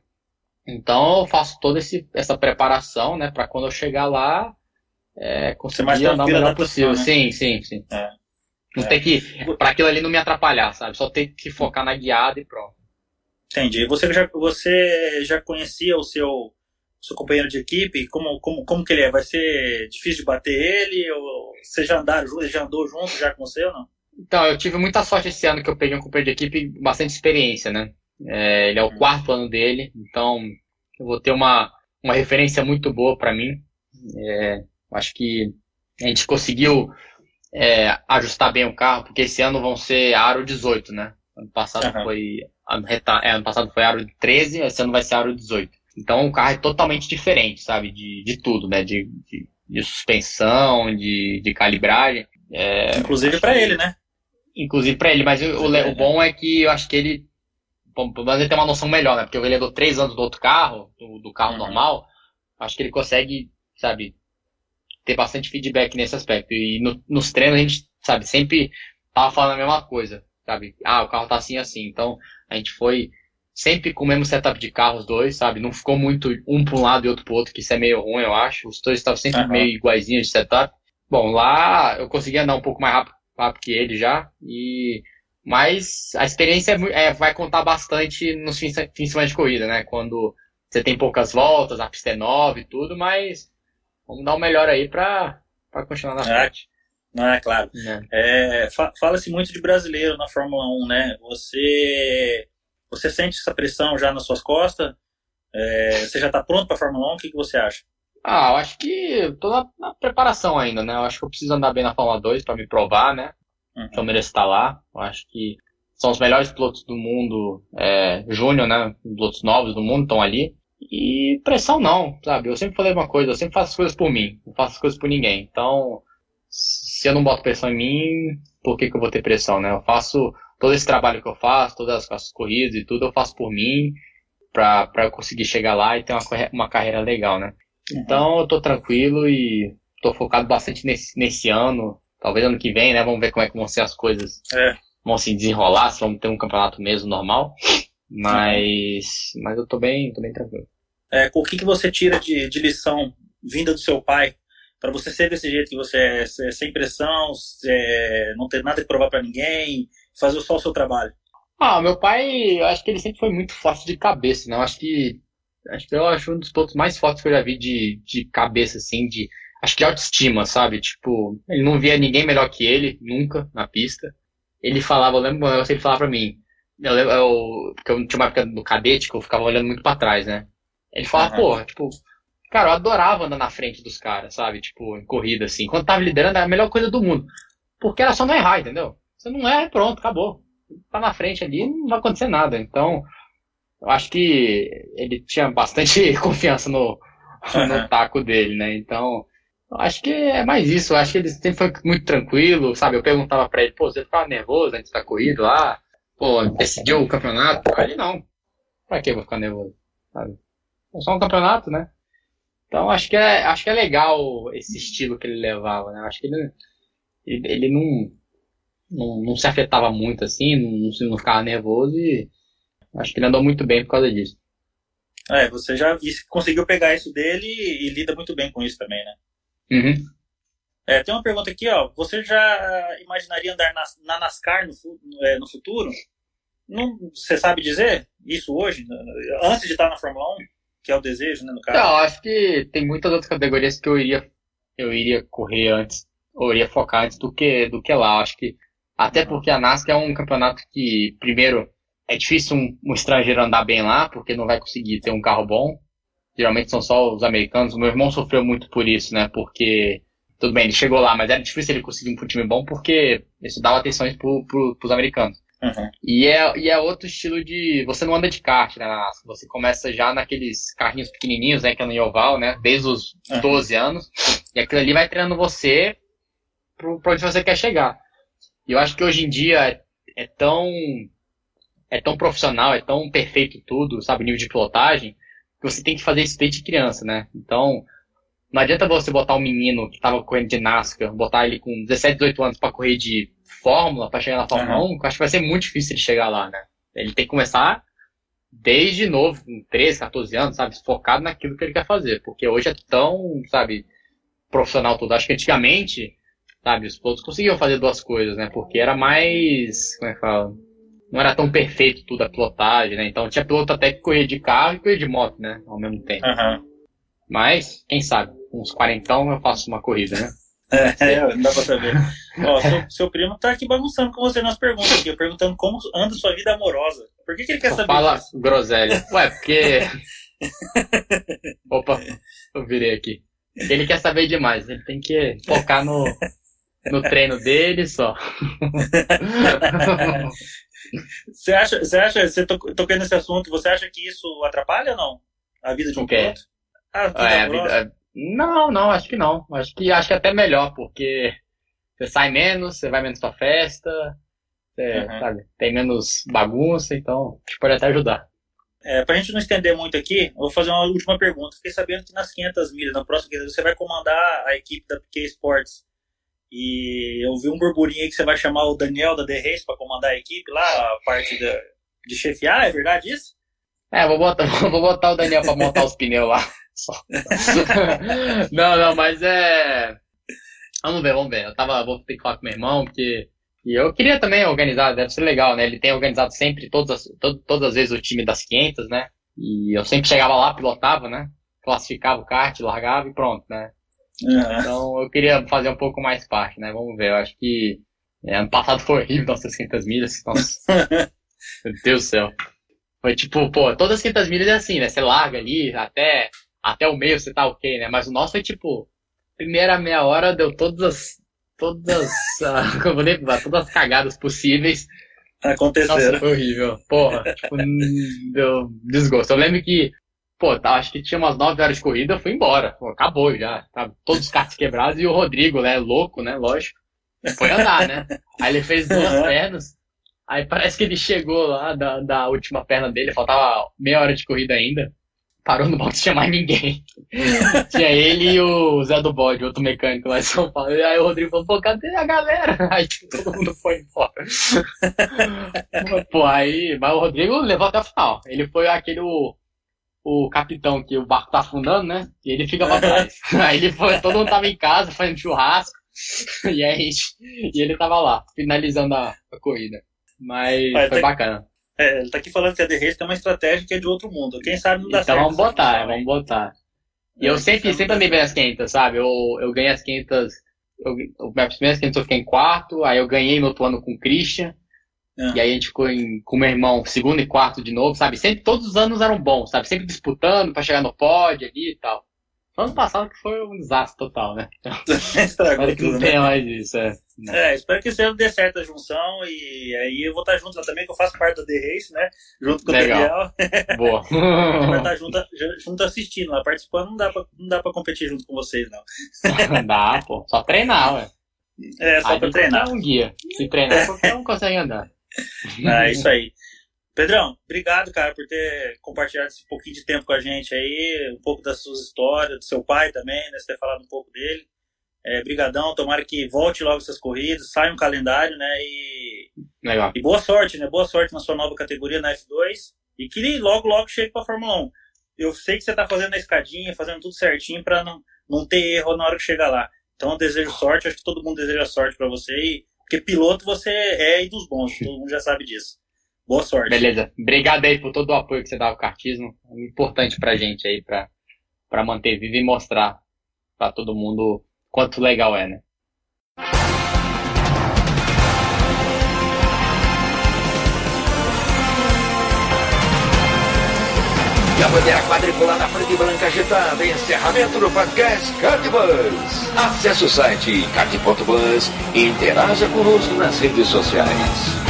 Speaker 3: Então eu faço toda esse, essa preparação, né? Pra quando eu chegar lá, é, conseguir andar o melhor possível. Né? Sim, sim, sim. É. Não é. tem que. Pra aquilo ali não me atrapalhar, sabe? Só tem que focar na guiada e pronto.
Speaker 2: Entendi. Você já, você já conhecia o seu seu companheiro de equipe, como, como, como que ele é? Vai ser difícil de bater ele? Ou você já, andaram, já andou junto já com você ou não?
Speaker 3: Então, eu tive muita sorte esse ano que eu peguei um companheiro de equipe bastante experiência, né? É, ele é o uhum. quarto ano dele, então eu vou ter uma, uma referência muito boa para mim. É, acho que a gente conseguiu é, ajustar bem o carro, porque esse ano vão ser aro 18, né? Ano passado uhum. foi é, ano passado foi aro 13, esse ano vai ser aro 18. Então o carro é totalmente diferente, sabe? De, de tudo, né? De, de, de suspensão, de, de calibragem.
Speaker 2: É, inclusive para ele, né?
Speaker 3: Inclusive para ele, mas o, o, bom é que eu acho que ele. Bom, pelo menos ele tem uma noção melhor, né? Porque ele andou três anos do outro carro, do, do carro uhum. normal. Acho que ele consegue, sabe, ter bastante feedback nesse aspecto. E no, nos treinos a gente, sabe, sempre tava falando a mesma coisa, sabe? Ah, o carro tá assim, assim. Então a gente foi sempre com o mesmo setup de carro, os dois, sabe? Não ficou muito um para um lado e outro para outro, que isso é meio ruim, eu acho. Os dois estavam sempre uhum. meio iguaizinhos de setup. Bom, lá eu consegui andar um pouco mais rápido, rápido que ele já, e mas a experiência é, é, vai contar bastante nos fins, fins de semana de corrida, né? Quando você tem poucas voltas, a pista é nova e tudo, mas vamos dar o melhor aí para continuar na é, frente.
Speaker 2: Não é claro. É. É, Fala-se muito de brasileiro na Fórmula 1, né? Você você sente essa pressão já nas suas costas? É, você já está pronto para a Fórmula 1? O que, que você acha?
Speaker 3: Ah, eu acho que estou na, na, preparação ainda, né? Eu acho que eu preciso andar bem na Fórmula 2 para me provar, né? Uhum. Que eu mereço estar lá. Eu acho que são os melhores pilotos do mundo, é, júnior, né? Pilotos novos do mundo estão ali. E pressão não, sabe? Eu sempre falei uma coisa, eu sempre faço as coisas por mim, não faço as coisas por ninguém. Então, se eu não boto pressão em mim, por que, que eu vou ter pressão, né? Eu faço todo esse trabalho que eu faço, todas as, corridas e tudo, eu faço por mim, para eu conseguir chegar lá e ter uma, uma carreira legal, né? Uhum. Então eu tô tranquilo e tô focado bastante nesse, nesse ano, talvez ano que vem, né? Vamos ver como é que vão ser as coisas. É. Vão se desenrolar, se vamos ter um campeonato mesmo normal. Mas, mas eu tô bem, tô bem tranquilo.
Speaker 2: É, o que, que você tira de, de lição vinda do seu pai para você ser desse jeito que você é, sem pressão, não ter nada que provar para ninguém, fazer só o seu trabalho?
Speaker 3: Ah, meu pai, eu acho que ele sempre foi muito forte de cabeça, né? Acho que acho que eu acho um dos pontos mais fortes que eu já vi de, de cabeça, assim, de acho que autoestima, sabe? Tipo, ele não via ninguém melhor que ele, nunca, na pista. Ele falava, eu lembro, eu ele falava pra mim, eu lembro, eu, porque eu tinha uma época cadete que eu ficava olhando muito pra trás, né? Ele falava, uhum. porra, tipo, cara, eu adorava andar na frente dos caras, sabe? Tipo, em corrida, assim. Quando tava liderando, era a melhor coisa do mundo. Porque era só não errar, entendeu? Você não é, pronto, acabou. Tá na frente ali, não vai acontecer nada. Então, eu acho que ele tinha bastante [laughs] confiança no, uhum. no taco dele, né? Então, Acho que é mais isso. Acho que ele sempre foi muito tranquilo, sabe? Eu perguntava pra ele, pô, você ficava nervoso antes da corrida lá? Pô, decidiu o campeonato? Ele não. Pra que eu vou ficar nervoso? Sabe? É só um campeonato, né? Então acho que é, acho que é legal esse estilo que ele levava, né? Acho que ele, ele, ele não, não, não se afetava muito assim, não, não ficava nervoso e acho que ele andou muito bem por causa disso.
Speaker 2: É, você já conseguiu pegar isso dele e, e lida muito bem com isso também, né?
Speaker 3: Uhum.
Speaker 2: É, tem uma pergunta aqui, ó. Você já imaginaria andar na, na NASCAR no, é, no futuro? Não, você sabe dizer isso hoje, antes de estar na Fórmula 1, que é o desejo, né, no caso?
Speaker 3: Não, acho que tem muitas outras categorias que eu iria, eu iria correr antes, ou iria focar antes do que, do que lá. Acho que até porque a NASCAR é um campeonato que, primeiro, é difícil um, um estrangeiro andar bem lá, porque não vai conseguir ter um carro bom geralmente são só os americanos. O meu irmão sofreu muito por isso, né? Porque, tudo bem, ele chegou lá, mas era difícil ele conseguir um time bom porque isso dava atenção pro, pro, pros americanos.
Speaker 2: Uhum.
Speaker 3: E, é, e é outro estilo de. Você não anda de kart, né? Você começa já naqueles carrinhos pequenininhos, né? Que é no oval, né? Desde os uhum. 12 anos. E aquilo ali vai treinando você pro, pra onde você quer chegar. E eu acho que hoje em dia é, é tão. É tão profissional, é tão perfeito tudo, sabe? Nível de pilotagem, que você tem que fazer isso desde criança, né? Então, não adianta você botar um menino que estava correndo de NASCAR, botar ele com 17, 18 anos para correr de Fórmula, para chegar na Fórmula uhum. 1, que eu acho que vai ser muito difícil ele chegar lá, né? Ele tem que começar desde novo, com 13, 14 anos, sabe? Focado naquilo que ele quer fazer. Porque hoje é tão, sabe, profissional tudo. Acho que antigamente, sabe, os pilotos conseguiam fazer duas coisas, né? Porque era mais, como é que fala? não era tão perfeito tudo a pilotagem, né? Então tinha piloto até que corria de carro e corria de moto, né? Ao mesmo tempo.
Speaker 2: Uhum.
Speaker 3: Mas, quem sabe, uns quarentão eu faço uma corrida, né? [laughs]
Speaker 2: É, não dá pra saber. Ó, seu, seu, primo tá aqui bagunçando com você nas perguntas aqui, perguntando como anda sua vida amorosa. Por que, que ele quer saber
Speaker 3: Fala disso? groselha. Ué, porque... [laughs] Opa, eu virei aqui. Ele quer saber demais, ele tem que focar no, no treino dele só.
Speaker 2: Você acha, você acha, você tocou nesse assunto, você acha que isso atrapalha ou não? A vida de um piloto?
Speaker 3: A vida é, a vida, não, não, acho que não. Acho que acho que é até melhor, porque você sai menos, você vai menos pra festa, você, uhum. sabe, tem menos bagunça, então acho que pode até ajudar.
Speaker 2: É, pra gente não estender muito aqui, eu vou fazer uma última pergunta. Fiquei sabendo que nas 500 milhas, na próxima você vai comandar a equipe da PK Sports. E eu vi um burburinho aí que você vai chamar o Daniel da The Race para comandar a equipe lá, a parte de, de chefiar, é verdade isso?
Speaker 3: É, vou botar, [laughs] vou botar o Daniel para montar os pneus lá. [laughs] não, não, mas é. Vamos ver, vamos ver. Eu tava, vou ter que falar com meu irmão, porque. E eu queria também organizar, deve ser legal, né? Ele tem organizado sempre, todas, todo, todas as vezes, o time das 500, né? E eu sempre chegava lá, pilotava, né? Classificava o kart, largava e pronto, né?
Speaker 2: Uhum.
Speaker 3: Então eu queria fazer um pouco mais parte, né? Vamos ver. Eu acho que é, ano passado foi horrível, nossas 500 milhas. Nossa. [laughs] Meu Deus do céu. Foi tipo, pô, todas as 500 milhas é assim, né? Você larga ali, até, até o meio você tá ok, né? Mas o nosso foi tipo, primeira meia hora deu todas as. Todas. uh, [laughs] como nem todas as cagadas possíveis.
Speaker 2: Aconteceram.
Speaker 3: Nossa, foi horrível. Porra, [laughs] tipo, deu desgosto. Eu lembro que pô, tá, acho que tinha umas 9 horas de corrida, eu fui embora. Pô, acabou já. Tá, todos os carros quebrados e o Rodrigo, né? Louco, né? Lógico. Foi andar, né? Aí ele fez duas uhum. pernas. Aí parece que ele chegou lá da, da última perna dele, faltava meia hora de corrida ainda. Parou no box tinha mais ninguém. [laughs] tinha ele e o Zé do Bode, outro mecânico lá em São Paulo. E aí o Rodrigo falou, pô, cadê a galera? [laughs] Aí todo mundo foi embora. [laughs] pô, aí, mas o Rodrigo levou até o final. Ele foi aquele o capitão que o barco tá afundando, né? E ele fica pra trás. aí ele foi, todo mundo tava em casa fazendo churrasco. E aí e ele tava lá, finalizando a, a corrida. Mas foi tá bacana.
Speaker 2: É, ele tá aqui falando que a The Race tem uma estratégia que é de outro mundo. Quem sabe não dá
Speaker 3: então
Speaker 2: certo.
Speaker 3: Então vamos botar, vamos botar. E é, eu sempre, sempre andei bem as 500, sabe? Eu, eu ganhei as 500, eu, minhas primeiras 500 eu fiquei em quarto, aí eu ganhei no outro ano com o Christian, é. E aí a gente ficou em, com meu irmão segundo e quarto de novo, sabe? Sempre, todos os anos eram bons, sabe? Sempre disputando para chegar no pódio ali e tal. Ano passado que foi um desastre total, né? [laughs]
Speaker 2: Estragou
Speaker 3: Espero que não
Speaker 2: tudo,
Speaker 3: tenha
Speaker 2: né?
Speaker 3: mais isso, é.
Speaker 2: É, espero que ano dê certo a junção e aí eu vou estar junto lá também, que eu faço parte da The Race, né? Junto com
Speaker 3: Legal.
Speaker 2: o Daniel. [laughs]
Speaker 3: Boa. [laughs]
Speaker 2: vai estar junto, junto assistindo lá, participando, não dá, pra, não dá pra competir junto com vocês, não.
Speaker 3: Dá, pô. Só treinar, ué.
Speaker 2: É, só
Speaker 3: Aí
Speaker 2: pra treinar.
Speaker 3: um guia. Se treinar, qualquer um consegue andar.
Speaker 2: É isso aí. Pedrão, obrigado, cara, por ter compartilhado esse pouquinho de tempo com a gente aí, um pouco das suas histórias, do seu pai também, né? Você ter falado um pouco dele. É, brigadão, tomara que volte logo essas corridas, saia um calendário, né? E,
Speaker 3: Legal.
Speaker 2: e boa sorte, né? Boa sorte na sua nova categoria na F2 e que logo, logo chegue pra Fórmula 1. Eu sei que você tá fazendo a escadinha, fazendo tudo certinho pra não, não ter erro na hora que chegar lá. Então eu desejo sorte, acho que todo mundo deseja sorte pra você, e, porque piloto você é e dos bons, [laughs] todo mundo já sabe disso. Boa sorte.
Speaker 3: Beleza. Obrigado aí por todo o apoio que você dá ao kartismo. É importante pra gente aí, pra, pra manter vivo e mostrar pra todo mundo quanto legal é, né?
Speaker 4: E a bandeira quadriculada preta e branca agitada. Encerramento do podcast Cardbus. Acesse o site card.bus e interaja conosco nas redes sociais.